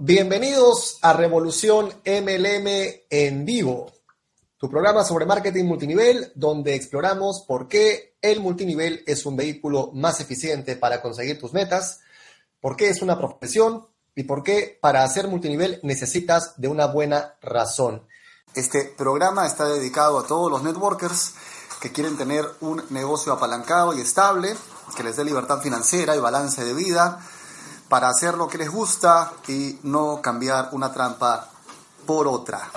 Bienvenidos a Revolución MLM en vivo, tu programa sobre marketing multinivel, donde exploramos por qué el multinivel es un vehículo más eficiente para conseguir tus metas, por qué es una profesión y por qué para hacer multinivel necesitas de una buena razón. Este programa está dedicado a todos los networkers que quieren tener un negocio apalancado y estable, que les dé libertad financiera y balance de vida para hacer lo que les gusta y no cambiar una trampa por otra.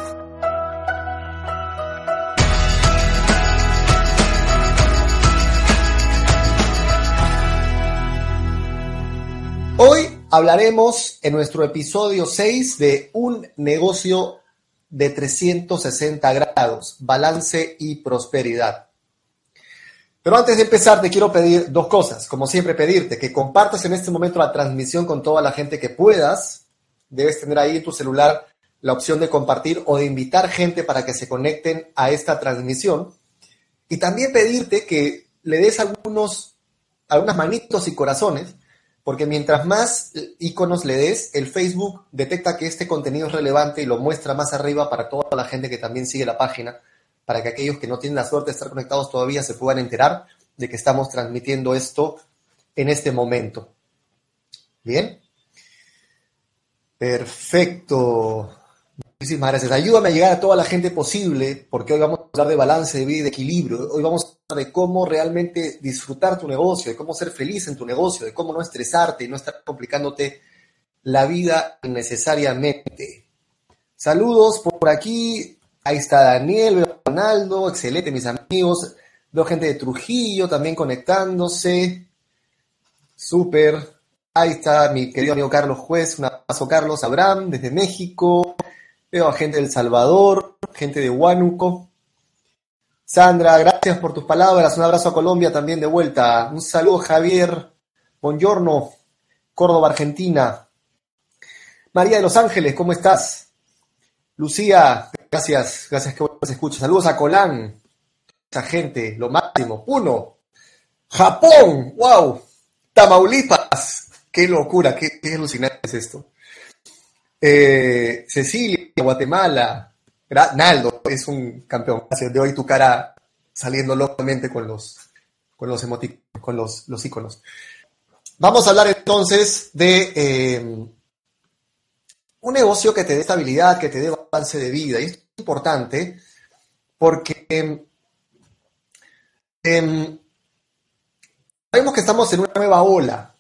Hoy hablaremos en nuestro episodio 6 de un negocio de 360 grados, balance y prosperidad. Pero antes de empezar, te quiero pedir dos cosas. Como siempre, pedirte que compartas en este momento la transmisión con toda la gente que puedas. Debes tener ahí en tu celular la opción de compartir o de invitar gente para que se conecten a esta transmisión. Y también pedirte que le des algunos, algunas manitos y corazones, porque mientras más iconos le des, el Facebook detecta que este contenido es relevante y lo muestra más arriba para toda la gente que también sigue la página para que aquellos que no tienen la suerte de estar conectados todavía se puedan enterar de que estamos transmitiendo esto en este momento. Bien. Perfecto. Muchísimas gracias. Ayúdame a llegar a toda la gente posible, porque hoy vamos a hablar de balance de vida y de equilibrio. Hoy vamos a hablar de cómo realmente disfrutar tu negocio, de cómo ser feliz en tu negocio, de cómo no estresarte y no estar complicándote la vida innecesariamente. Saludos por aquí. Ahí está Daniel, Ronaldo, excelente, mis amigos. Veo gente de Trujillo también conectándose. Súper. Ahí está mi querido amigo Carlos Juez. Un abrazo, Carlos. Abraham, desde México. Veo a gente del Salvador, gente de Huánuco. Sandra, gracias por tus palabras. Un abrazo a Colombia también de vuelta. Un saludo, Javier. Buongiorno, Córdoba, Argentina. María de Los Ángeles, ¿cómo estás? Lucía, Gracias, gracias que se escucha. Saludos a Colán, esa gente, lo máximo. Uno, Japón, wow, Tamaulipas, qué locura, qué, alucinante es esto. Eh, Cecilia, Guatemala, Naldo, es un campeón. Gracias, de hoy tu cara saliendo locamente con los, con los emoticonos, con los, los iconos. Vamos a hablar entonces de eh, un negocio que te dé estabilidad, que te dé balance de vida. Y esto es importante porque em, em, sabemos que estamos en una nueva ola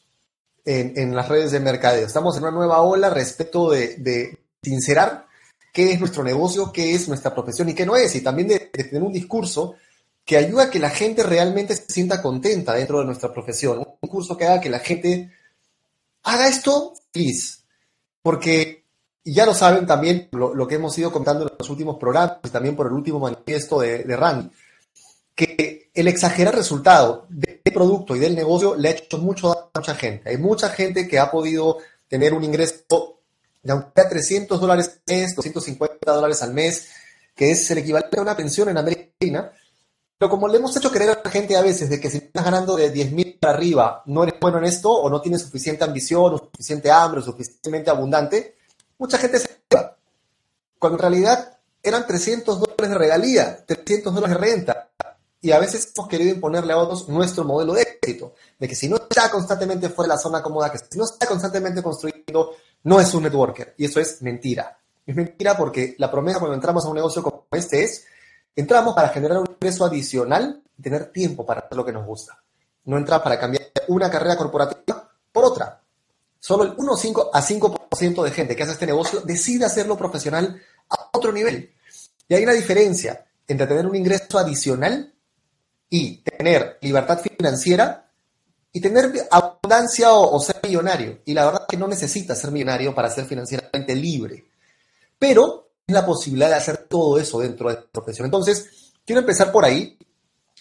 en, las redes de mercadeo. Estamos en una nueva ola respecto de, sincerar qué es nuestro negocio, qué es nuestra profesión y qué no es. Y también de, tener un discurso que ayuda a que la gente realmente se sienta contenta dentro de nuestra profesión. Un curso que haga que la gente haga esto feliz. Porque y ya lo saben también lo, que hemos ido contando en los últimos programas y también por el último manifiesto de, de Randy, que el exagerar resultado del producto y del negocio le ha hecho mucho daño a mucha gente. Hay mucha gente que ha podido tener un ingreso de aunque 300 dólares al mes, 250 dólares al mes, que es el equivalente a una pensión en América Latina. Pero como le hemos hecho creer a la gente a veces de que si estás ganando de 10 mil para arriba, no eres bueno en esto o no tienes suficiente ambición o suficiente hambre o suficientemente abundante, mucha gente se iba, cuando en realidad eran 300 dólares de regalía, 300 dólares de renta. Y a veces hemos querido imponerle a otros nuestro modelo de éxito, de que si no está constantemente fuera de la zona cómoda, que si no está constantemente construyendo, no es un networker. Y eso es mentira. Es mentira porque la promesa cuando entramos a un negocio como este es, entramos para generar un ingreso adicional y tener tiempo para hacer lo que nos gusta. No entra para cambiar una carrera corporativa por otra. Solo el 1 a 5% de gente que hace este negocio decide hacerlo profesional a otro nivel. Y hay una diferencia entre tener un ingreso adicional y tener libertad financiera y tener abundancia o, ser millonario. Y la verdad es que no necesitas ser millonario para ser financieramente libre. Pero es la posibilidad de hacer todo eso dentro de la profesión. Entonces, quiero empezar por ahí,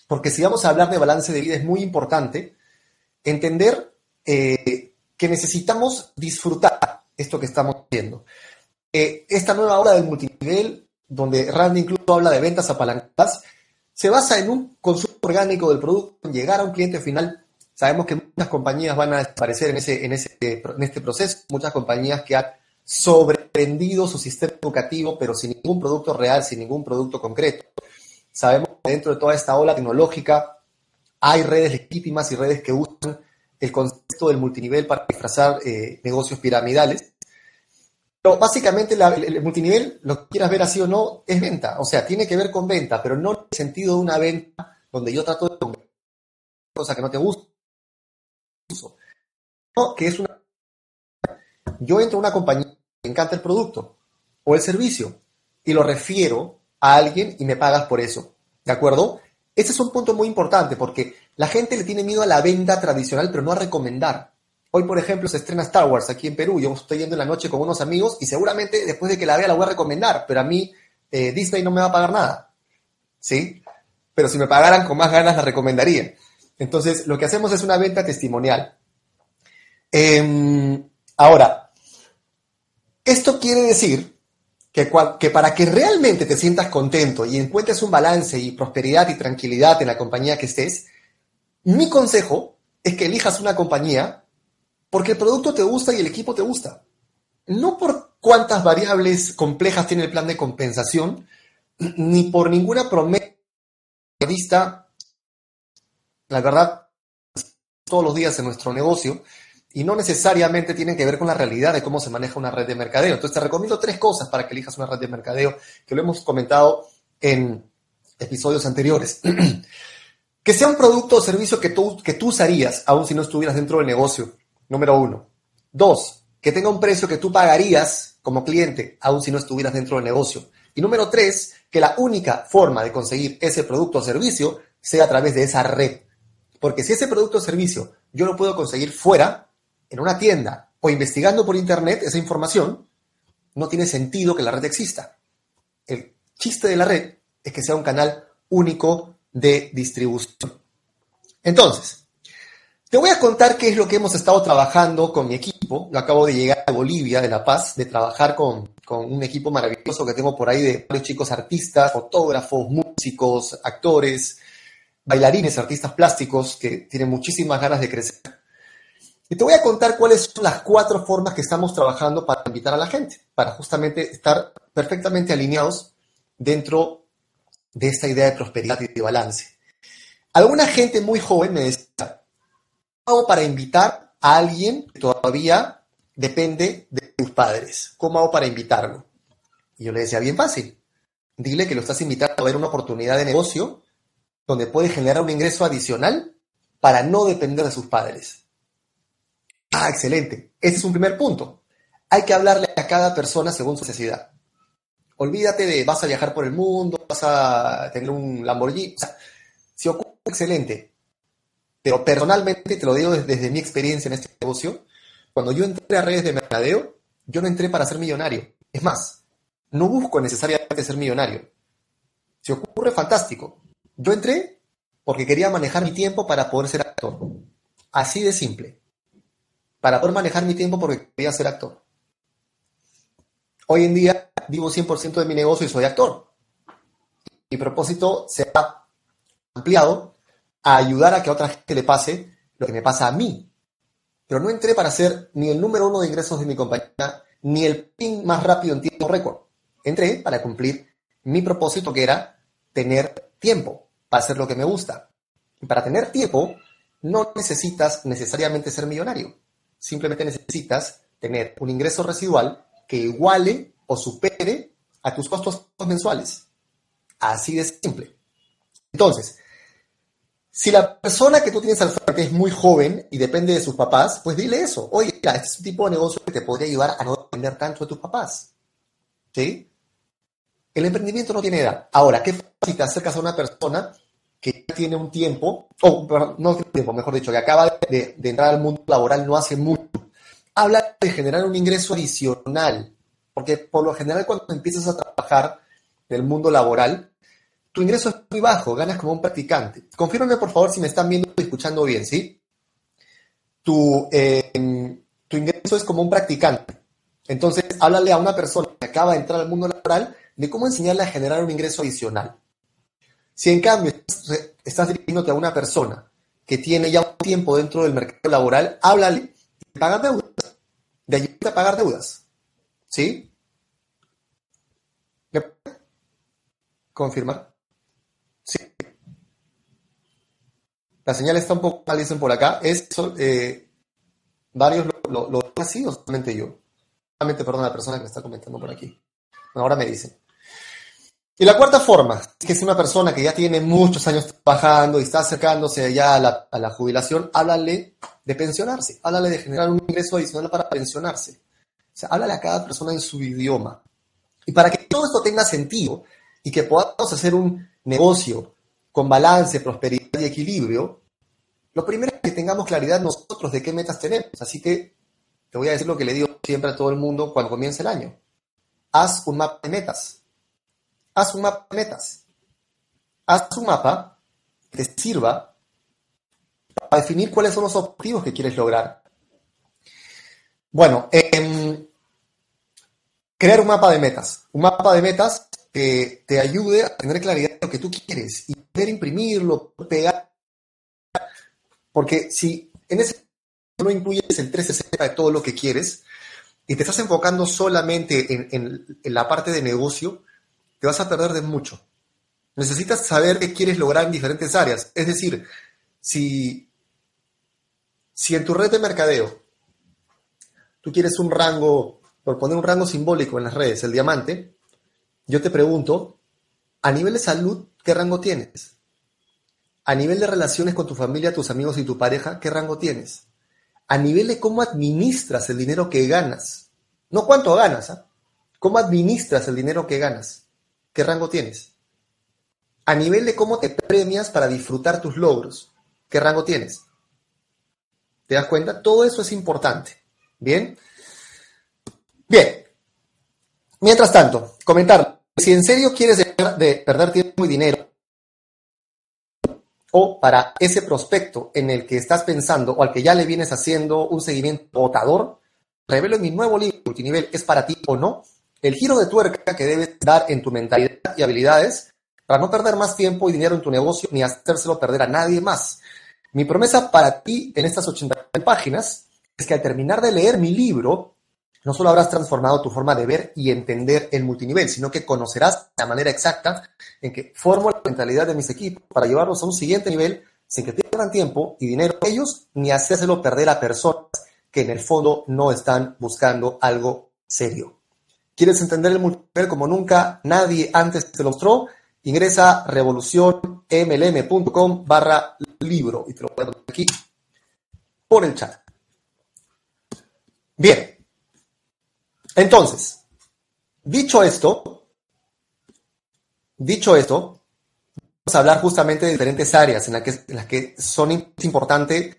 porque si vamos a hablar de balance de vida es muy importante entender eh, que necesitamos disfrutar esto que estamos haciendo. Eh, esta nueva obra del multinivel, donde Randy incluso habla de ventas apalancadas, se basa en un consumo orgánico del producto, llegar a un cliente final. Sabemos que muchas compañías van a desaparecer en, ese, en este proceso, muchas compañías que han sobrevendido su sistema educativo, pero sin ningún producto real, sin ningún producto concreto. Sabemos que dentro de toda esta ola tecnológica hay redes legítimas y redes que usan el concepto del multinivel para disfrazar eh, negocios piramidales. Pero básicamente el, multinivel, lo quieras ver así o no, es venta. O sea, tiene que ver con venta, pero no en el sentido de una venta donde yo trato de cosa que no te gusta. No, que es una... Yo entro a una compañía me encanta el producto o el servicio y lo refiero a alguien y me pagas por eso. ¿De acuerdo? Ese es un punto muy importante porque la gente le tiene miedo a la venta tradicional, pero no a recomendar. Hoy, por ejemplo, se estrena Star Wars aquí en Perú. Yo estoy yendo en la noche con unos amigos y seguramente después de que la vea la voy a recomendar, pero a mí eh, Disney no me va a pagar nada. ¿Sí? Pero si me pagaran con más ganas la recomendaría. Entonces, lo que hacemos es una venta testimonial. Em, ahora, esto quiere decir que, para que realmente te sientas contento y encuentres un balance y prosperidad y tranquilidad en la compañía que estés, mi consejo es que elijas una compañía porque el producto te gusta y el equipo te gusta. No por cuántas variables complejas tiene el plan de compensación, ni por ninguna promesa vista, la verdad, todos los días en nuestro negocio, y no necesariamente tienen que ver con la realidad de cómo se maneja una red de mercadeo. Entonces te recomiendo tres cosas para que elijas una red de mercadeo, que lo hemos comentado en episodios anteriores. que sea un producto o servicio que tú, que tú usarías, aun si no estuvieras dentro del negocio, número uno. Dos, que tenga un precio que tú pagarías como cliente, aun si no estuvieras dentro del negocio. Y número tres, que la única forma de conseguir ese producto o servicio sea a través de esa red. Porque si ese producto o servicio yo lo puedo conseguir fuera, en una tienda o investigando por internet esa información, no tiene sentido que la red exista. El chiste de la red es que sea un canal único de distribución. Entonces, te voy a contar qué es lo que hemos estado trabajando con mi equipo. Yo acabo de llegar a Bolivia, de La Paz, de trabajar con, con un equipo maravilloso que tengo por ahí de varios chicos artistas, fotógrafos, músicos, actores, bailarines, artistas plásticos que tienen muchísimas ganas de crecer. Y te voy a contar cuáles son las cuatro formas que estamos trabajando para invitar a la gente, para justamente estar perfectamente alineados dentro de esta idea de prosperidad y de balance. Alguna gente muy joven me decía, ¿cómo hago para invitar a alguien que todavía depende de tus padres? ¿Cómo hago para invitarlo? Y yo le decía, bien fácil. Dile que lo estás invitando a ver una oportunidad de negocio donde puede generar un ingreso adicional para no depender de sus padres. Ah, excelente. Ese es un primer punto. Hay que hablarle a cada persona según su necesidad. Olvídate de vas a viajar por el mundo, vas a tener un Lamborghini. O sea, si ocurre, excelente. Pero personalmente, te lo digo desde, mi experiencia en este negocio, cuando yo entré a redes de mercadeo, yo no entré para ser millonario. Es más, no busco necesariamente ser millonario. Si ocurre, fantástico. Yo entré porque quería manejar mi tiempo para poder ser actor. Así de simple para poder manejar mi tiempo porque quería ser actor. Hoy en día vivo 100% de mi negocio y soy actor. Mi propósito se ha ampliado a ayudar a que a otra gente le pase lo que me pasa a mí. Pero no entré para ser ni el número uno de ingresos de mi compañía, ni el pin más rápido en tiempo récord. Entré para cumplir mi propósito que era tener tiempo para hacer lo que me gusta. Y para tener tiempo no necesitas necesariamente ser millonario. Simplemente necesitas tener un ingreso residual que iguale o supere a tus costos mensuales. Así de simple. Entonces, si la persona que tú tienes al frente es muy joven y depende de sus papás, pues dile eso. Oye, mira, este es un tipo de negocio que te podría ayudar a no depender tanto de tus papás. ¿Sí? El emprendimiento no tiene edad. Ahora, ¿qué si te acercas a una persona que tiene un tiempo, o no tiene tiempo, mejor dicho, que acaba de, entrar al mundo laboral no hace mucho, habla de generar un ingreso adicional, porque por lo general cuando empiezas a trabajar en el mundo laboral, tu ingreso es muy bajo, ganas como un practicante. Confírmame por favor si me están viendo y escuchando bien, ¿sí? Tu, em, tu ingreso es como un practicante. Entonces, háblale a una persona que acaba de entrar al mundo laboral de cómo enseñarle a generar un ingreso adicional. Si en cambio estás dirigiéndote a una persona que tiene ya un tiempo dentro del mercado laboral, háblale de pagar deudas, de ayudarte a pagar deudas. ¿Sí? ¿Me puede confirmar? Sí. La señal está un poco mal, dicen por acá. Es, eh, varios lo, lo, lo así o solamente yo. Solamente, perdón, la persona que me está comentando por aquí. ahora me dicen. Y la cuarta forma, que es una persona que ya tiene muchos años trabajando y está acercándose ya a la, a la jubilación, háblale de pensionarse, háblale de generar un ingreso adicional para pensionarse. Sea, háblale a cada persona en su idioma. Y para que todo esto tenga sentido y que podamos hacer un negocio con balance, prosperidad y equilibrio, lo primero es que tengamos claridad nosotros de qué metas tenemos. Así que te voy a decir lo que le digo siempre a todo el mundo cuando comienza el año. Haz un mapa de metas haz un mapa de metas. Haz un mapa que te sirva para definir cuáles son los objetivos que quieres lograr. Bueno, em, crear un mapa de metas. Un mapa de metas que te ayude a tener claridad de lo que tú quieres y poder imprimirlo, pegar. Porque si en ese no incluyes el 360 de todo lo que quieres y te estás enfocando solamente en la parte de negocio, te vas a perder de mucho. Necesitas saber qué quieres lograr en diferentes áreas. Es decir, si, si en tu red de mercadeo tú quieres un rango, por poner un rango simbólico en las redes, el diamante, yo te pregunto, a nivel de salud, ¿qué rango tienes? A nivel de relaciones con tu familia, tus amigos y tu pareja, ¿qué rango tienes? A nivel de cómo administras el dinero que ganas. No cuánto ganas, ¿ah? ¿Cómo administras el dinero que ganas? ¿Qué rango tienes? A nivel de cómo te premias para disfrutar tus logros, ¿qué rango tienes? ¿Te das cuenta? Todo eso es importante. ¿Bien? Bien. Mientras tanto, comentar. Si en serio quieres dejar de perder tiempo y dinero, o para ese prospecto en el que estás pensando o al que ya le vienes haciendo un seguimiento votador, revelo en mi nuevo libro, Multinivel, ¿es para ti o no? el giro de tuerca que debes dar en tu mentalidad y habilidades para no perder más tiempo y dinero en tu negocio ni hacérselo perder a nadie más. Mi promesa para ti en estas 80 páginas es que al terminar de leer mi libro, no solo habrás transformado tu forma de ver y entender el multinivel, sino que conocerás la manera exacta en que formo la mentalidad de mis equipos para llevarlos a un siguiente nivel sin que pierdan tiempo y dinero ellos ni hacérselo perder a personas que en el fondo no están buscando algo serio. ¿Quieres entender el multinivel como nunca nadie antes te lo mostró? Ingresa a revolucionmlm.com barra libro y te lo voy aquí por el chat. Bien. Entonces, dicho esto, dicho esto, vamos a hablar justamente de diferentes áreas en, que, en las que son importantes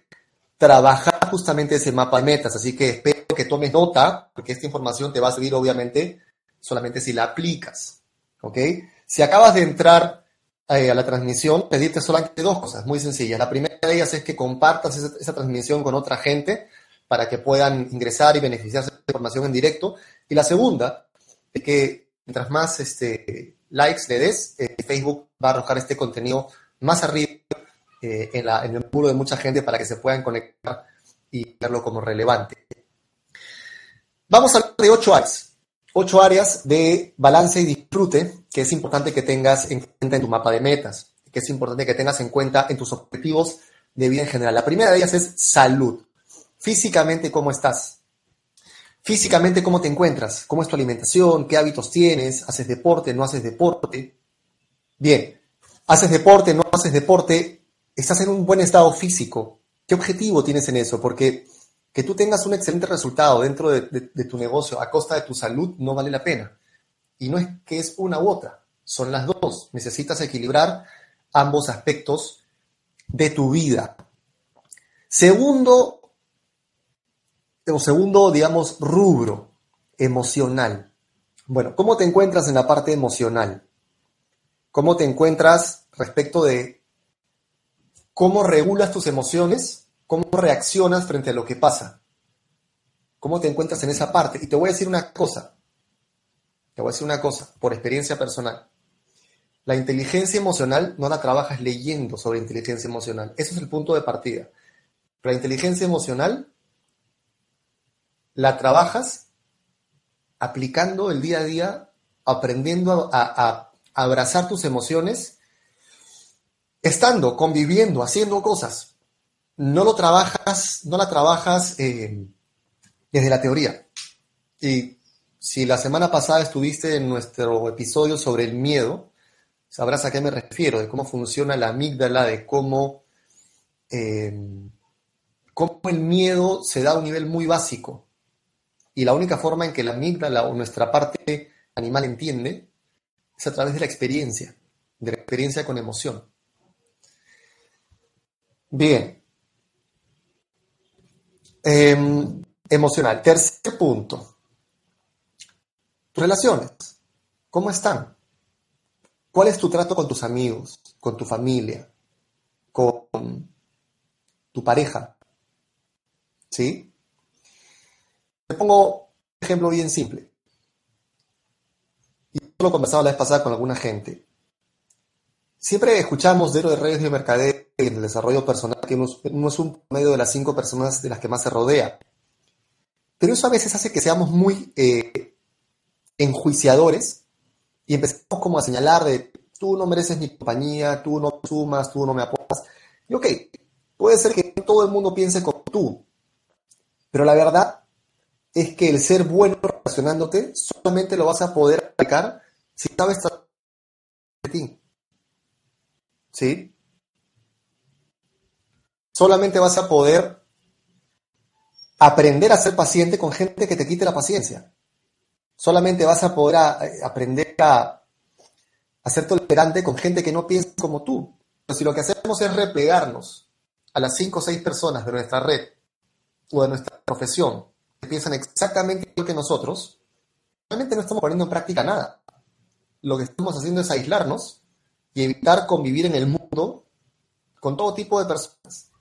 trabajar justamente ese mapa de metas. Así que espero que tomes nota, porque esta información te va a servir obviamente solamente si la aplicas. ¿Ok? Si acabas de entrar eh, a la transmisión, pedirte solamente dos cosas muy sencillas. La primera de ellas es que compartas esa, transmisión con otra gente para que puedan ingresar y beneficiarse de la información en directo. Y la segunda es que mientras más este, likes le des, eh, Facebook va a arrojar este contenido más arriba eh, en, en, el muro de mucha gente para que se puedan conectar y verlo como relevante. Vamos a hablar de ocho áreas. Ocho áreas de balance y disfrute que es importante que tengas en cuenta en tu mapa de metas, que es importante que tengas en cuenta en tus objetivos de vida en general. La primera de ellas es salud. Físicamente, ¿cómo estás? Físicamente, ¿cómo te encuentras? ¿Cómo es tu alimentación? ¿Qué hábitos tienes? ¿Haces deporte? ¿No haces deporte? Bien, ¿haces deporte? ¿No haces deporte? estás en un buen estado físico. ¿Qué objetivo tienes en eso? Porque que tú tengas un excelente resultado dentro de, tu negocio a costa de tu salud no vale la pena. Y no es que es una u otra, son las dos. Necesitas equilibrar ambos aspectos de tu vida. Segundo, segundo, digamos, rubro emocional. Bueno, ¿cómo te encuentras en la parte emocional? ¿Cómo te encuentras respecto de cómo regulas tus emociones, cómo reaccionas frente a lo que pasa, cómo te encuentras en esa parte. Y te voy a decir una cosa, te voy a decir una cosa, por experiencia personal. La inteligencia emocional no la trabajas leyendo sobre inteligencia emocional. Ese es el punto de partida. la inteligencia emocional la trabajas aplicando el día a día, aprendiendo a, abrazar tus emociones, estando, conviviendo, haciendo cosas. No lo trabajas, no la trabajas eh, desde la teoría. Y si la semana pasada estuviste en nuestro episodio sobre el miedo, sabrás a qué me refiero, de cómo funciona la amígdala, de cómo, eh, cómo el miedo se da a un nivel muy básico. Y la única forma en que la amígdala o nuestra parte animal entiende es a través de la experiencia, de la experiencia con emoción. Bien. Em, emocional. Tercer punto. Tus relaciones. ¿Cómo están? ¿Cuál es tu trato con tus amigos, con tu familia, con tu pareja? ¿Sí? Te pongo un ejemplo bien simple. Y lo he conversado la vez pasada con alguna gente. Siempre escuchamos de de redes de mercadeo y el desarrollo personal que uno, es un medio de las cinco personas de las que más se rodea. Pero eso a veces hace que seamos muy eh, enjuiciadores y empezamos como a señalar de tú no mereces mi compañía, tú no sumas, tú no me apoyas. Y ok, puede ser que todo el mundo piense como tú, pero la verdad es que el ser bueno relacionándote solamente lo vas a poder aplicar si sabes de ti. ¿Sí? Solamente vas a poder aprender a ser paciente con gente que te quite la paciencia. Solamente vas a poder aprender a, ser tolerante con gente que no piensa como tú. Pero si lo que hacemos es replegarnos a las cinco o seis personas de nuestra red o de nuestra profesión piensan exactamente igual que nosotros, realmente no estamos poniendo en práctica nada. Lo que estamos haciendo es aislarnos y evitar convivir en el mundo con todo tipo de personas.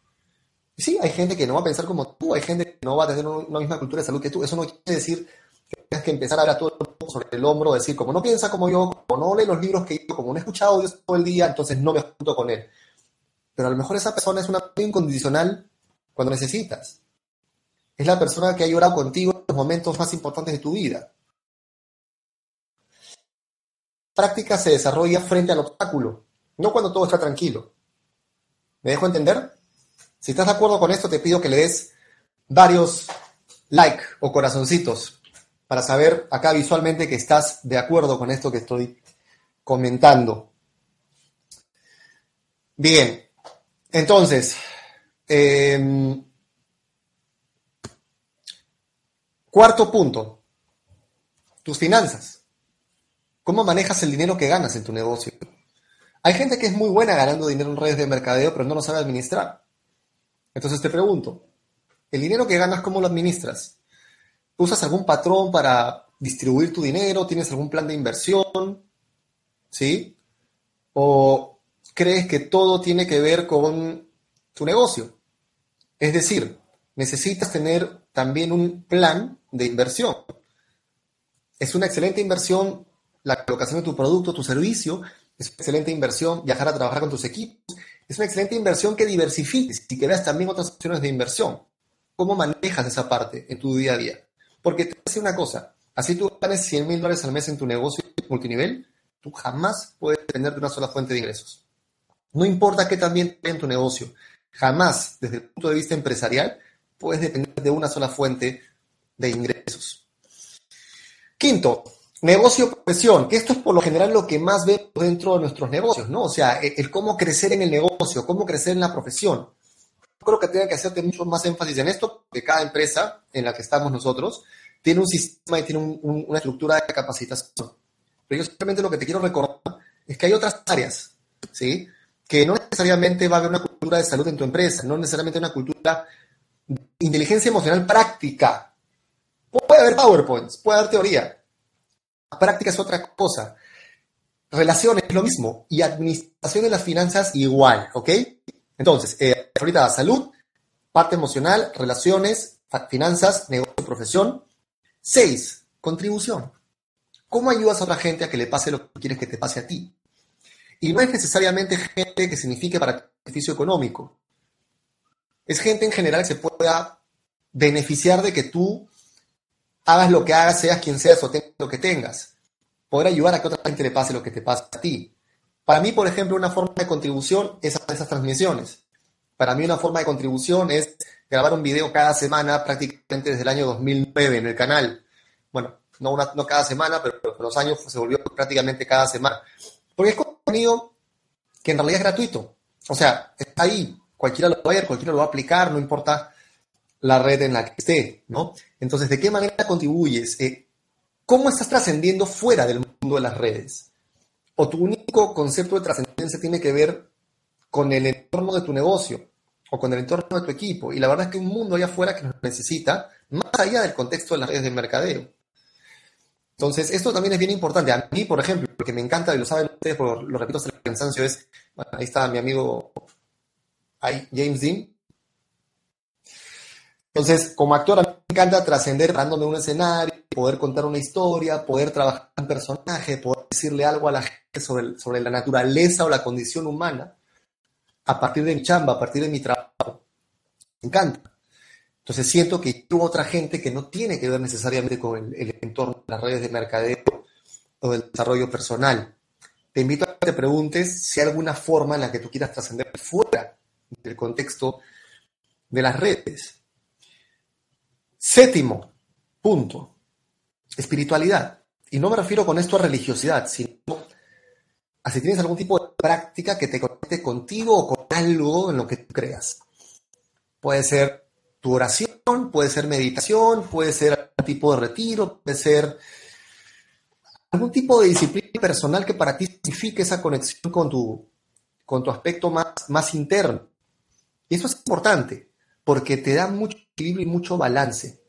Y sí, hay gente que no va a pensar como tú, hay gente que no va a tener una misma cultura de salud que tú. Eso no quiere decir que tengas que empezar a ver a todo sobre el hombro, decir, como no piensa como yo, como no lee los libros que yo, como no he escuchado Dios todo el día, entonces no me junto con él. Pero a lo mejor esa persona es una incondicional cuando necesitas. Es la persona que ha llorado contigo en los momentos más importantes de tu vida. La práctica se desarrolla frente al obstáculo, no cuando todo está tranquilo. ¿Me dejo entender? Si estás de acuerdo con esto, te pido que le des varios like o corazoncitos para saber acá visualmente que estás de acuerdo con esto que estoy comentando. Bien, entonces, em, cuarto punto, tus finanzas. ¿Cómo manejas el dinero que ganas en tu negocio? Hay gente que es muy buena ganando dinero en redes de mercadeo, pero no lo sabe administrar. Entonces te pregunto, ¿el dinero que ganas cómo lo administras? ¿Usas algún patrón para distribuir tu dinero? ¿Tienes algún plan de inversión? ¿Sí? ¿O crees que todo tiene que ver con tu negocio? Es decir, necesitas tener también un plan de inversión. Es una excelente inversión la colocación de tu producto, tu servicio, es una excelente inversión viajar a trabajar con tus equipos, es una excelente inversión que diversifiques y que veas también otras opciones de inversión. ¿Cómo manejas esa parte en tu día a día? Porque te voy a decir una cosa, así tú ganes 100 mil dólares al mes en tu negocio multinivel, tú jamás puedes depender de una sola fuente de ingresos. No importa qué también en tu negocio, jamás desde el punto de vista empresarial puedes depender de una sola fuente de ingresos. Quinto, Negocio profesión, que esto es por lo general lo que más vemos dentro de nuestros negocios, ¿no? O sea, el, cómo crecer en el negocio, cómo crecer en la profesión. Creo que tenga que hacerte mucho más énfasis en esto, porque cada empresa en la que estamos nosotros tiene un sistema y tiene una estructura de capacitación. Pero yo simplemente lo que te quiero recordar es que hay otras áreas, ¿sí? Que no necesariamente va a haber una cultura de salud en tu empresa, no necesariamente una cultura de inteligencia emocional práctica. Puede haber PowerPoints, puede haber teoría, práctica es otra cosa. Relaciones es lo mismo y administración de las finanzas igual, ¿ok? Entonces, eh, ahorita salud, parte emocional, relaciones, finanzas, negocio, profesión. Seis, contribución. ¿Cómo ayudas a otra gente a que le pase lo que quieres que te pase a ti? Y no es necesariamente gente que signifique para beneficio económico. Es gente en general que se pueda beneficiar de que tú hagas lo que hagas, seas quien seas o tengas lo que tengas. Poder ayudar a que otra gente le pase lo que te pasa a ti. Para mí, por ejemplo, una forma de contribución es hacer esas transmisiones. Para mí una forma de contribución es grabar un video cada semana, prácticamente desde el año 2009 en el canal. Bueno, no, no cada semana, pero los años se volvió prácticamente cada semana. Porque es contenido que en realidad es gratuito. O sea, está ahí, cualquiera lo va a ver, cualquiera lo va a aplicar, no importa la red en la que esté, ¿no? Entonces, ¿de qué manera contribuyes? Eh, ¿Cómo estás trascendiendo fuera del mundo de las redes? ¿O tu único concepto de trascendencia tiene que ver con el entorno de tu negocio o con el entorno de tu equipo? Y la verdad es que un mundo allá afuera que nos necesita, más allá del contexto de las redes de mercadeo. Entonces, esto también es bien importante. A mí, por ejemplo, lo que me encanta, y lo saben ustedes, por, lo repito hasta el cansancio, es, ahí está mi amigo James Dean. Entonces, como actor, a mí me encanta trascender dándome un escenario, poder contar una historia, poder trabajar un personaje, poder decirle algo a la gente sobre, sobre la naturaleza o la condición humana a partir de mi chamba, a partir de mi trabajo. Me encanta. Entonces siento que tuvo otra gente que no tiene que ver necesariamente con el, entorno de las redes de mercadeo o del desarrollo personal. Te invito a que te preguntes si hay alguna forma en la que tú quieras trascender fuera del contexto de las redes. Séptimo punto, espiritualidad. Y no me refiero con esto a religiosidad, sino a si tienes algún tipo de práctica que te conecte contigo o con algo en lo que tú creas. Puede ser tu oración, puede ser meditación, puede ser algún tipo de retiro, puede ser algún tipo de disciplina personal que para ti signifique esa conexión con tu, con tu aspecto más, más interno. Y eso es importante, porque te da mucho equilibrio y mucho balance.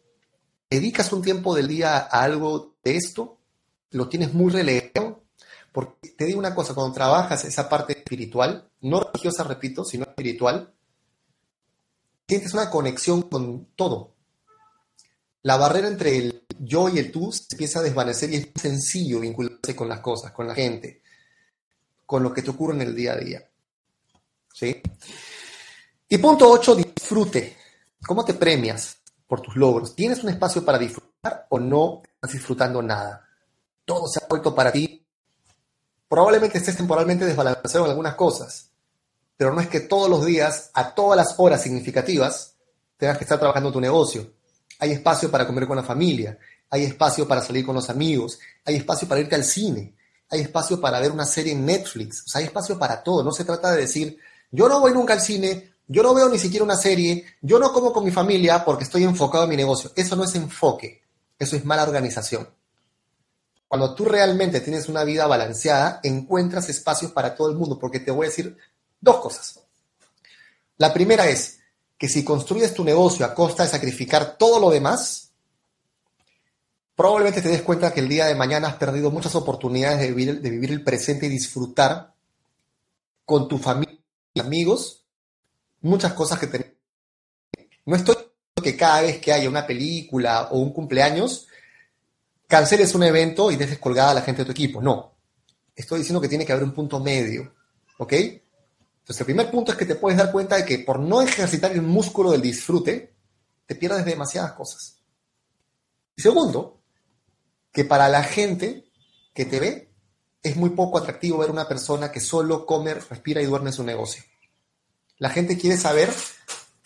Dedicas un tiempo del día a algo de esto, lo tienes muy relegado, porque te digo una cosa, cuando trabajas esa parte espiritual, no religiosa, repito, sino espiritual, sientes una conexión con todo. La barrera entre el yo y el tú se empieza a desvanecer y es muy sencillo vincularse con las cosas, con la gente, con lo que te ocurre en el día a día. ¿Sí? Y punto 8, disfrute. ¿Cómo te premias por tus logros? ¿Tienes un espacio para disfrutar o no estás disfrutando nada? Todo se ha vuelto para ti. Probablemente estés temporalmente desbalanceado en algunas cosas, pero no es que todos los días, a todas las horas significativas, tengas que estar trabajando tu negocio. Hay espacio para comer con la familia, hay espacio para salir con los amigos, hay espacio para irte al cine, hay espacio para ver una serie en Netflix, o sea, hay espacio para todo. No se trata de decir, yo no voy nunca al cine, yo no veo ni siquiera una serie, yo no como con mi familia porque estoy enfocado en mi negocio. Eso no es enfoque, eso es mala organización. Cuando tú realmente tienes una vida balanceada, encuentras espacios para todo el mundo, porque te voy a decir Dos cosas. La primera es que si construyes tu negocio a costa de sacrificar todo lo demás, probablemente te des cuenta que el día de mañana has perdido muchas oportunidades de vivir, de vivir el presente y disfrutar con tu familia y amigos muchas cosas que tenés. No estoy diciendo que cada vez que haya una película o un cumpleaños, canceles un evento y dejes colgada a la gente de tu equipo. No. Estoy diciendo que tiene que haber un punto medio. ¿Ok? Entonces, el primer punto es que te puedes dar cuenta de que por no ejercitar el músculo del disfrute, te pierdes demasiadas cosas. Y segundo, que para la gente que te ve, es muy poco atractivo ver una persona que solo come, respira y duerme en su negocio. La gente quiere saber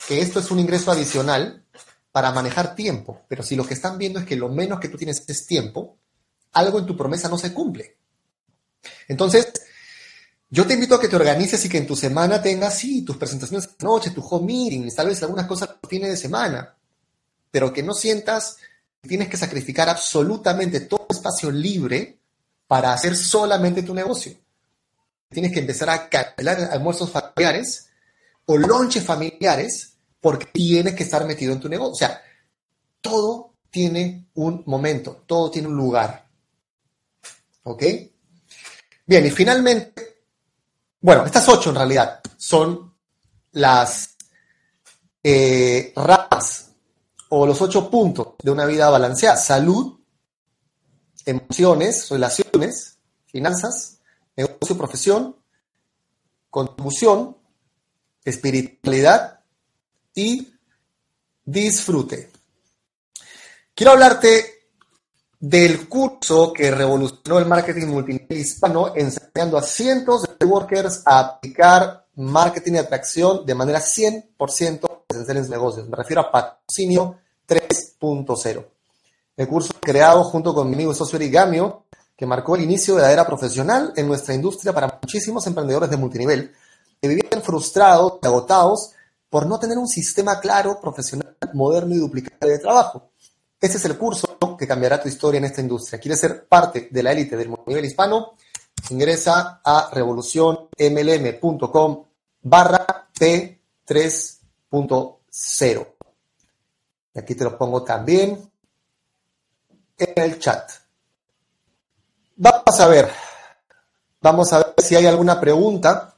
que esto es un ingreso adicional para manejar tiempo, pero si lo que están viendo es que lo menos que tú tienes es tiempo, algo en tu promesa no se cumple. Entonces, yo te invito a que te organices y que en tu semana tengas, sí, tus presentaciones de noche, tu home meeting, tal vez algunas cosas los fines de semana, pero que no sientas que tienes que sacrificar absolutamente todo espacio libre para hacer solamente tu negocio. Tienes que empezar a cancelar almuerzos familiares o lonches familiares porque tienes que estar metido en tu negocio. O sea, todo tiene un momento, todo tiene un lugar. ¿Ok? Bien, y finalmente, bueno, estas ocho en realidad son las eh, ramas o los ocho puntos de una vida balanceada. Salud, emociones, relaciones, finanzas, negocio, profesión, contribución, espiritualidad y disfrute. Quiero hablarte del curso que revolucionó el marketing multinivel hispano, enseñando a cientos de workers a aplicar marketing de atracción de manera 100% esencial en negocios. Me refiero a Patrocinio 3.0. El curso creado junto con mi amigo y socio Erigamio, que marcó el inicio de la era profesional en nuestra industria para muchísimos emprendedores de multinivel vivían frustrados agotados por no tener un sistema claro, profesional, moderno y duplicable de trabajo. Este es el curso que cambiará tu historia en esta industria. ¿Quieres ser parte de la élite del multinivel hispano? Ingresa a revolucionmlm.com barra P3.0. Y aquí te lo pongo también en el chat. Vamos a ver. Vamos a ver si hay alguna pregunta.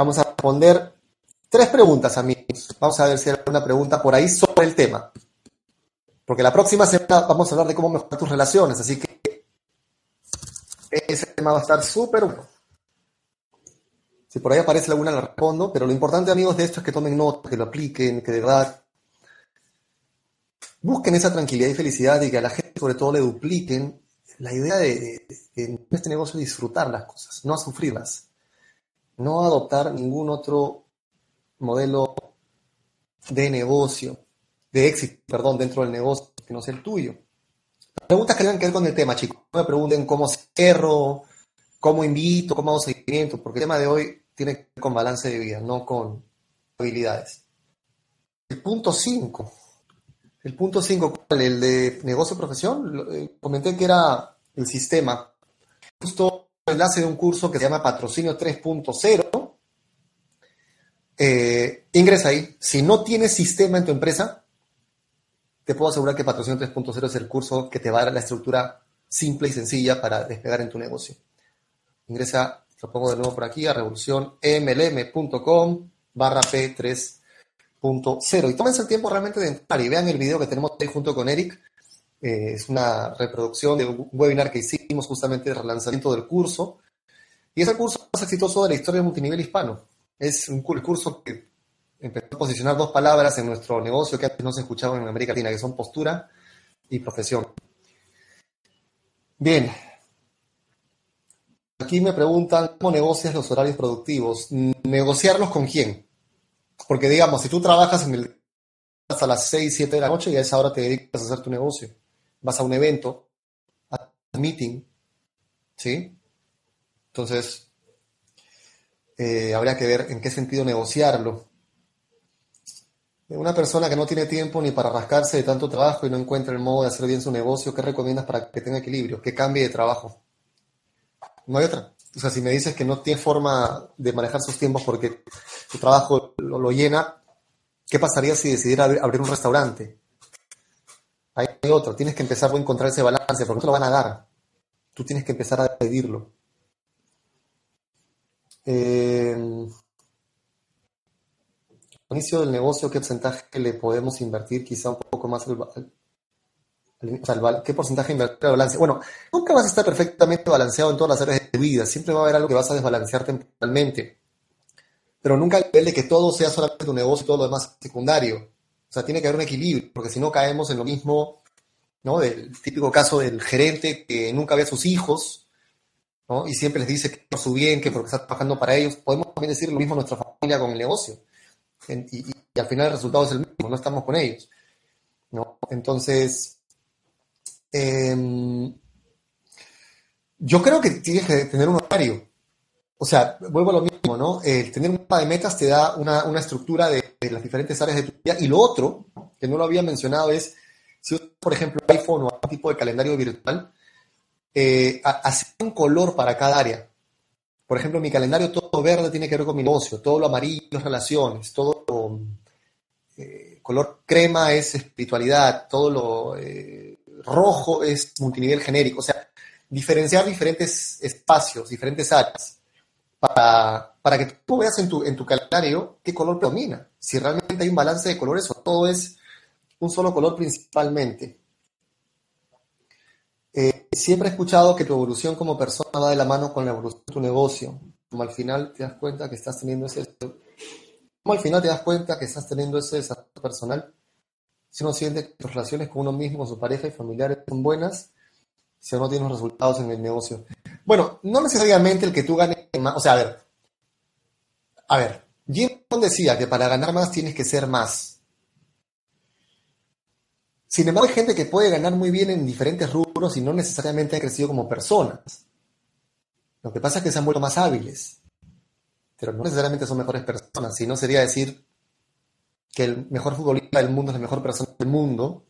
Vamos a responder tres preguntas, amigos. Vamos a ver si hay alguna pregunta por ahí sobre el tema. Porque la próxima semana vamos a hablar de cómo mejorar tus relaciones, así que ese tema va a estar súper bueno. Si por ahí aparece alguna, la respondo, pero lo importante, amigos, de esto es que tomen nota, que lo apliquen, que de verdad busquen esa tranquilidad y felicidad y que a la gente, sobre todo, le dupliquen la idea de, en este negocio disfrutar las cosas, no sufrirlas, no adoptar ningún otro modelo de negocio, de éxito, perdón, dentro del negocio que no sea el tuyo. Preguntas que tengan que ver con el tema, chicos. No me pregunten cómo cierro, cómo invito, cómo hago seguimiento, porque el tema de hoy tiene que ver con balance de vida, no con habilidades. El punto 5. El punto 5, el de negocio profesión, eh, comenté que era el sistema. Justo enlace de un curso que se llama Patrocinio 3.0. Eh, ingresa ahí. Si no tienes sistema en tu empresa, te puedo asegurar que Patrocinio 3.0 es el curso que te va a dar la estructura simple y sencilla para despegar en tu negocio. Ingresa, lo pongo de nuevo por aquí, a revolucionmlm.com barra P3.0 y tómense el tiempo realmente de entrar y vean el video que tenemos ahí junto con Eric. Eh, es una reproducción de un webinar que hicimos justamente de relanzamiento del curso. Y es el curso más exitoso de la historia del multinivel hispano. Es un curso que empezó a posicionar dos palabras en nuestro negocio que antes no se escuchaban en América Latina, que son postura y profesión. Bien. Aquí me preguntan, ¿cómo negocias los horarios productivos? ¿Negociarlos con quién? Porque digamos, si tú trabajas en el, hasta las 6, 7 de la noche y a esa hora te dedicas a hacer tu negocio, vas a un evento, a un meeting, ¿sí? Entonces, eh, habría que ver en qué sentido negociarlo. Una persona que no tiene tiempo ni para rascarse de tanto trabajo y no encuentra el modo de hacer bien su negocio, ¿qué recomiendas para que tenga equilibrio? Que cambie de trabajo. No hay otra. O sea, si me dices que no tiene forma de manejar sus tiempos porque tu trabajo lo, llena, ¿qué pasaría si decidiera abrir un restaurante? Hay otro. Tienes que empezar a encontrar ese balance porque no te lo van a dar. Tú tienes que empezar a pedirlo. Eh, inicio del negocio, ¿qué porcentaje le podemos invertir? Quizá un poco más ¿Qué porcentaje invertir al balance? Bueno, nunca vas a estar perfectamente balanceado en todas las áreas de tu vida. Siempre va a haber algo que vas a desbalancear temporalmente. Pero nunca al nivel de que todo sea solamente tu negocio y todo lo demás secundario. O sea, tiene que haber un equilibrio, porque si no caemos en lo mismo, ¿no? Del típico caso del gerente que nunca ve a sus hijos, ¿no? Y siempre les dice que por su bien, que porque está trabajando para ellos. Podemos también decir lo mismo a nuestra familia con el negocio y, al final el resultado es el mismo, no estamos con ellos. ¿no? Entonces, em, yo creo que tienes que tener un horario. O sea, vuelvo a lo mismo, El tener un mapa de metas te da una, estructura de, las diferentes áreas de tu vida. Y lo otro, que no lo había mencionado, es si usas, por ejemplo, iPhone o algún tipo de calendario virtual, eh, hacer un color para cada área. Por ejemplo, mi calendario todo verde tiene que ver con mi negocio, todo lo amarillo es relaciones, todo lo eh, color crema es espiritualidad, todo lo eh, rojo es multinivel genérico. O sea, diferenciar diferentes espacios, diferentes áreas, para, para que tú veas en tu, en tu calendario qué color predomina, si realmente hay un balance de colores o todo es un solo color principalmente. Eh, siempre he escuchado que tu evolución como persona va de la mano con la evolución de tu negocio. Como al final te das cuenta que estás teniendo ese... Como al final te das cuenta que estás teniendo ese desarrollo personal. si uno siente que sus relaciones con uno mismo, con su pareja y familiares son buenas, si uno tiene los resultados en el negocio. Bueno, no necesariamente el que tú ganes más, o sea, a ver, a ver, Jim decía que para ganar más tienes que ser más. Sin embargo, hay gente que puede ganar muy bien en diferentes rubros y no necesariamente ha crecido como personas. Lo que pasa es que se han vuelto más hábiles, pero no necesariamente son mejores personas, sino sería decir que el mejor futbolista del mundo es la mejor persona del mundo,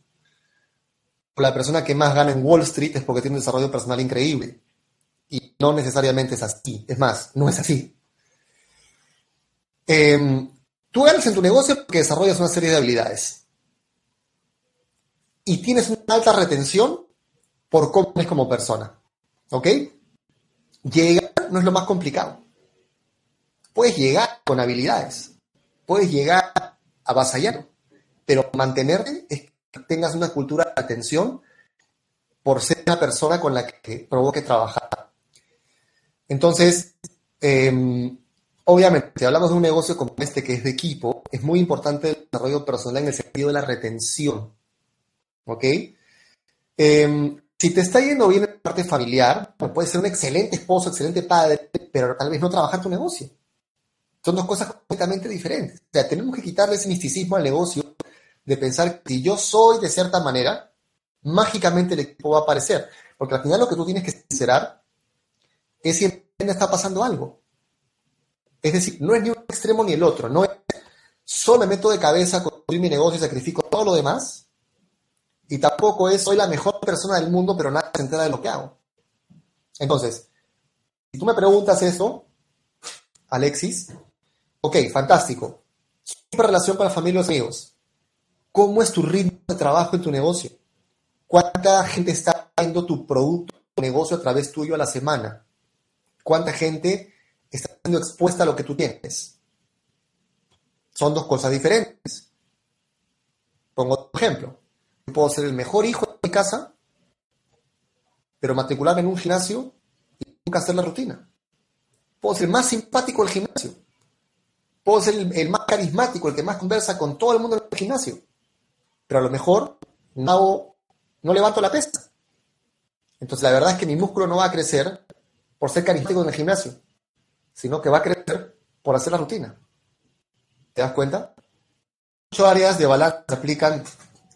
o la persona que más gana en Wall Street es porque tiene un desarrollo personal increíble. Y no necesariamente es así. Es más, no es así. Em, tú ganas en tu negocio porque desarrollas una serie de habilidades. Y tienes una alta retención por cómo eres como persona. ¿Ok? Llegar no es lo más complicado. Puedes llegar con habilidades. Puedes llegar avasallar. Pero mantenerte es que tengas una cultura de atención por ser una persona con la que provoque trabajar. Entonces, em, obviamente, si hablamos de un negocio como este que es de equipo, es muy importante el desarrollo personal en el sentido de la retención. ¿Ok? Em, si te está yendo bien en la parte familiar, pues puedes ser un excelente esposo, excelente padre, pero tal vez no trabajar tu negocio. Son dos cosas completamente diferentes. O sea, tenemos que quitarle ese misticismo al negocio de pensar que si yo soy de cierta manera, mágicamente el equipo va a aparecer. Porque al final lo que tú tienes que sincerar es si en está pasando algo. Es decir, no es ni un extremo ni el otro. No es solo me meto de cabeza, construir mi negocio y sacrifico todo lo demás. Y tampoco es soy la mejor persona del mundo, pero nadie se entera de lo que hago. Entonces, si tú me preguntas eso, Alexis, Ok, fantástico. Super relación la familia y amigos. ¿Cómo es tu ritmo de trabajo en tu negocio? ¿Cuánta gente está viendo tu producto, tu negocio a través tuyo a la semana? ¿Cuánta gente está siendo expuesta a lo que tú tienes? Son dos cosas diferentes. Pongo otro ejemplo. puedo ser el mejor hijo de mi casa, pero matricularme en un gimnasio y nunca hacer la rutina. Puedo ser más simpático el gimnasio, puedo ser el, más carismático, el que más conversa con todo el mundo en el gimnasio, pero a lo mejor no, no levanto la pesa. Entonces la verdad es que mi músculo no va a crecer por ser carismático en el gimnasio, sino que va a crecer por hacer la rutina. ¿Te das cuenta? Muchas áreas de balance se aplican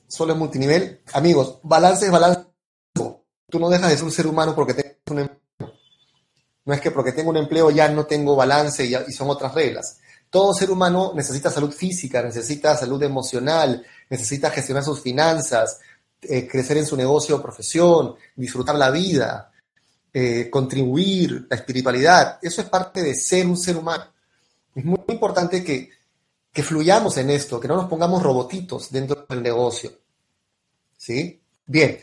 solo en multinivel. Amigos, balance es balance. Tú no dejas de ser un ser humano porque tengas un empleo. No es que porque tengo un empleo ya no tengo balance y son otras reglas. Todo ser humano necesita salud física, necesita salud emocional, necesita gestionar sus finanzas, eh, crecer en su negocio o profesión, disfrutar la vida, eh, contribuir, la espiritualidad. Eso es parte de ser un ser humano. Es muy importante que, que fluyamos en esto, que no nos pongamos robotitos dentro del negocio. ¿Sí? Bien.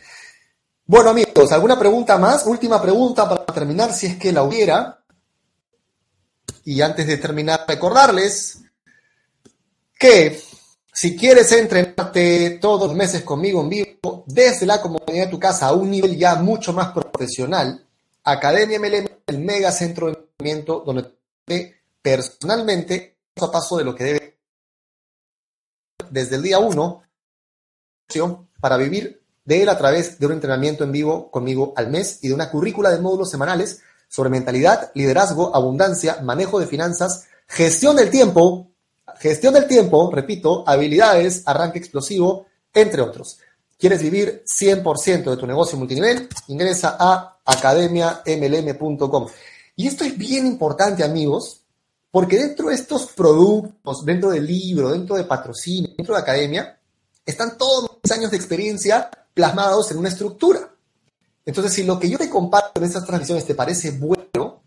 Bueno, amigos, ¿alguna pregunta más? Última pregunta para terminar, si es que la hubiera. Y antes de terminar, recordarles que si quieres entrenarte todos los meses conmigo en vivo, desde la comunidad de tu casa a un nivel ya mucho más profesional, Academia MLM, el mega centro de entrenamiento donde te personalmente paso a paso de lo que debe desde el día uno para vivir de él a través de un entrenamiento en vivo conmigo al mes y de una currícula de módulos semanales sobre mentalidad, liderazgo, abundancia, manejo de finanzas, gestión del tiempo, gestión del tiempo, repito, habilidades, arranque explosivo, entre otros. ¿Quieres vivir 100% de tu negocio multinivel? Ingresa a academiamlm.com. Y esto es bien importante, amigos, porque dentro de estos productos, dentro del libro, dentro de patrocinio, dentro de academia, están todos mis años de experiencia plasmados en una estructura. Entonces, si lo que yo te comparto en estas transmisiones te parece bueno,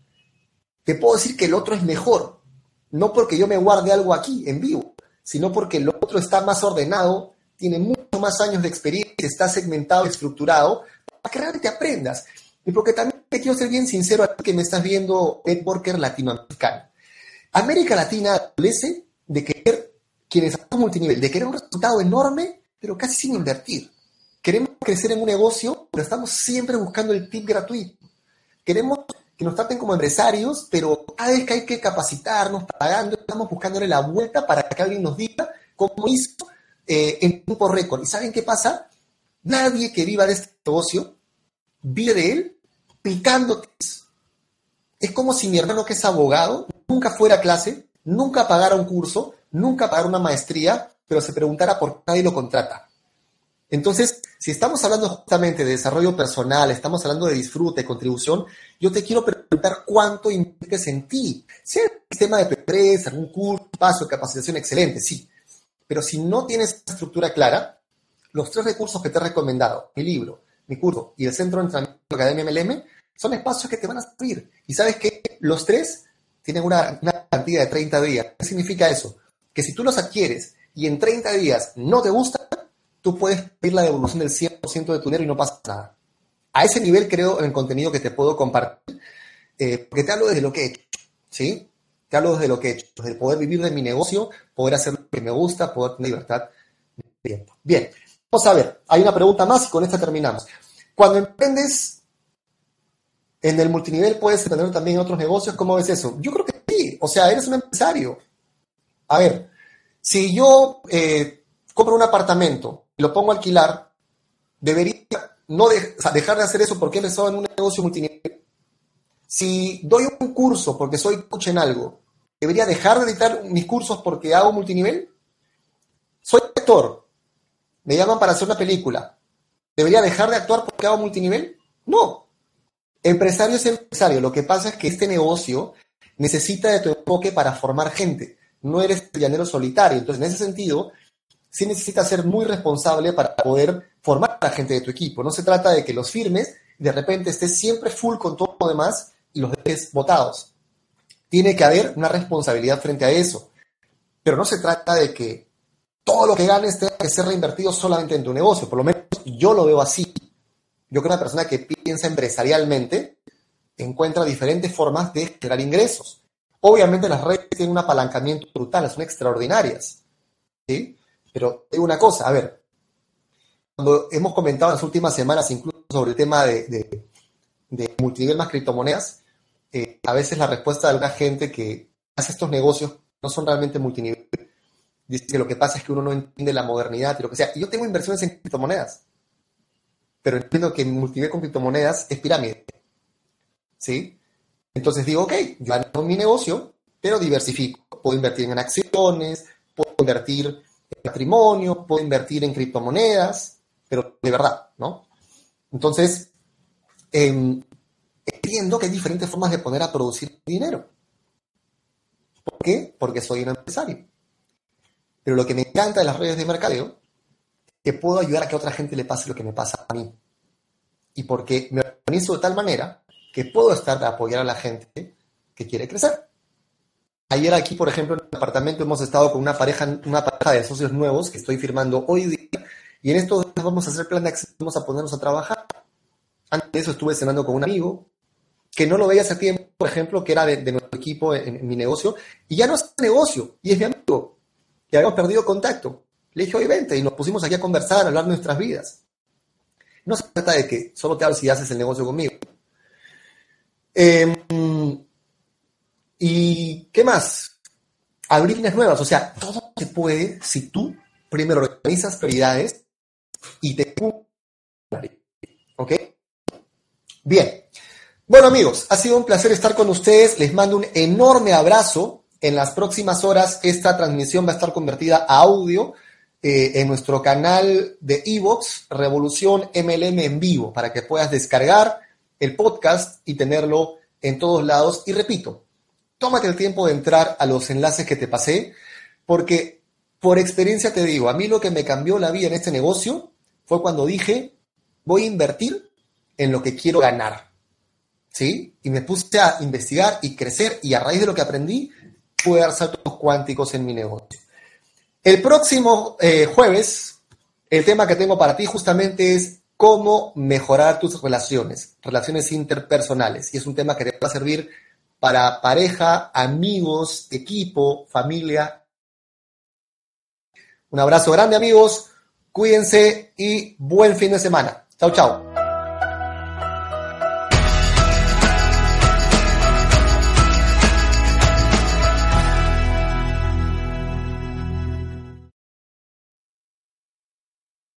te puedo decir que el otro es mejor. No porque yo me guarde algo aquí en vivo, sino porque el otro está más ordenado, tiene mucho más años de experiencia, está segmentado estructurado, para que realmente aprendas. Y porque también te quiero ser bien sincero a ti que me estás viendo, networker latinoamericano. América Latina adolece de querer, quienes hacen multinivel, de querer un resultado enorme, pero casi sin invertir. Queremos crecer en un negocio, pero estamos siempre buscando el tip gratuito. Queremos que nos traten como empresarios, pero cada vez que hay que capacitarnos, pagando, estamos buscándole la vuelta para que alguien nos diga cómo hizo eh, en tiempo récord. ¿Y saben qué pasa? Nadie que viva de este negocio vive de él picando Es como si mi hermano que es abogado nunca fuera a clase, nunca pagara un curso, nunca pagara una maestría, pero se preguntara por qué nadie lo contrata. Entonces, si estamos hablando justamente de desarrollo personal, estamos hablando de disfrute, contribución, yo te quiero preguntar cuánto inviertes en ti. Si hay un sistema de P3, algún curso, paso capacitación excelente, sí. Pero si no tienes estructura clara, los tres recursos que te he recomendado, mi libro, mi curso y el Centro de Entrenamiento de Academia MLM, son espacios que te van a servir. Y sabes que los tres tienen una, cantidad de 30 días. ¿Qué significa eso? Que si tú los adquieres y en 30 días no te gusta, tú puedes pedir la devolución del 100% de tu dinero y no pasa nada. A ese nivel creo en el contenido que te puedo compartir, eh, porque te hablo desde lo que he hecho, ¿sí? Te hablo desde lo que he hecho, desde poder vivir de mi negocio, poder hacer lo que me gusta, poder tener libertad de tiempo. Bien, vamos a ver, hay una pregunta más y con esta terminamos. Cuando emprendes en el multinivel, puedes tener también otros negocios, ¿cómo ves eso? Yo creo que sí, o sea, eres un empresario. A ver, si yo eh, compro un apartamento y lo pongo a alquilar, debería no dejar de hacer eso porque he empezado en un negocio multinivel. Si doy un curso porque soy coach en algo, ¿debería dejar de editar mis cursos porque hago multinivel? Soy actor, me llaman para hacer una película. ¿Debería dejar de actuar porque hago multinivel? No. Empresario es empresario. Lo que pasa es que este negocio necesita de tu enfoque para formar gente no eres llanero solitario. Entonces, en ese sentido, sí necesitas ser muy responsable para poder formar a la gente de tu equipo. No se trata de que los firmes de repente estés siempre full con todo lo demás los dejes votados. Tiene que haber una responsabilidad frente a eso. Pero no se trata de que todo lo que ganes tenga que ser reinvertido solamente en tu negocio. Por lo menos yo lo veo así. Yo creo que una persona que piensa empresarialmente encuentra diferentes formas de generar ingresos. Obviamente las redes tienen un apalancamiento brutal, son extraordinarias. ¿sí? Pero hay una cosa, a ver, cuando hemos comentado en las últimas semanas incluso sobre el tema de, de, multinivel más criptomonedas, eh, a veces la respuesta de alguna gente que hace estos negocios no son realmente multinivel. Dice que lo que pasa es que uno no entiende la modernidad y lo que sea. Y yo tengo inversiones en criptomonedas, pero entiendo que multinivel con criptomonedas es pirámide. ¿Sí? Entonces digo, ok, yo gano mi negocio, pero diversifico. Puedo invertir en acciones, puedo invertir en patrimonio, puedo invertir en criptomonedas, pero de verdad, ¿no? Entonces, em, entiendo que hay diferentes formas de poner a producir dinero. ¿Por qué? Porque soy un empresario. Pero lo que me encanta de las redes de mercadeo es que puedo ayudar a que a otra gente le pase lo que me pasa a mí. Y porque me organizo de tal manera que puedo estar a apoyar a la gente que quiere crecer. Ayer aquí, por ejemplo, en el apartamento hemos estado con una pareja, una pareja de socios nuevos que estoy firmando hoy día y en estos días vamos a hacer plan de acceso, vamos a ponernos a trabajar. Antes de eso estuve cenando con un amigo que no lo veía hace tiempo, por ejemplo, que era de, nuestro equipo en, mi negocio y ya no es negocio y es mi amigo y habíamos perdido contacto. Le dije, oye, vente y nos pusimos aquí a conversar, a hablar de nuestras vidas. No se trata de que solo te hables si haces el negocio conmigo. Em, ¿Y qué más? Abrir líneas nuevas. O sea, todo se puede si tú primero organizas prioridades y te... ¿Ok? Bien. Bueno amigos, ha sido un placer estar con ustedes. Les mando un enorme abrazo. En las próximas horas esta transmisión va a estar convertida a audio eh, en nuestro canal de Evox, Revolución MLM en vivo, para que puedas descargar el podcast y tenerlo en todos lados. Y repito, tómate el tiempo de entrar a los enlaces que te pasé, porque por experiencia te digo, a mí lo que me cambió la vida en este negocio fue cuando dije, voy a invertir en lo que quiero ganar. ¿Sí? Y me puse a investigar y crecer y a raíz de lo que aprendí, pude dar saltos cuánticos en mi negocio. El próximo eh, jueves, el tema que tengo para ti justamente es cómo mejorar tus relaciones, relaciones interpersonales. Y es un tema que te va a servir para pareja, amigos, equipo, familia. Un abrazo grande amigos, cuídense y buen fin de semana. Chao, chao.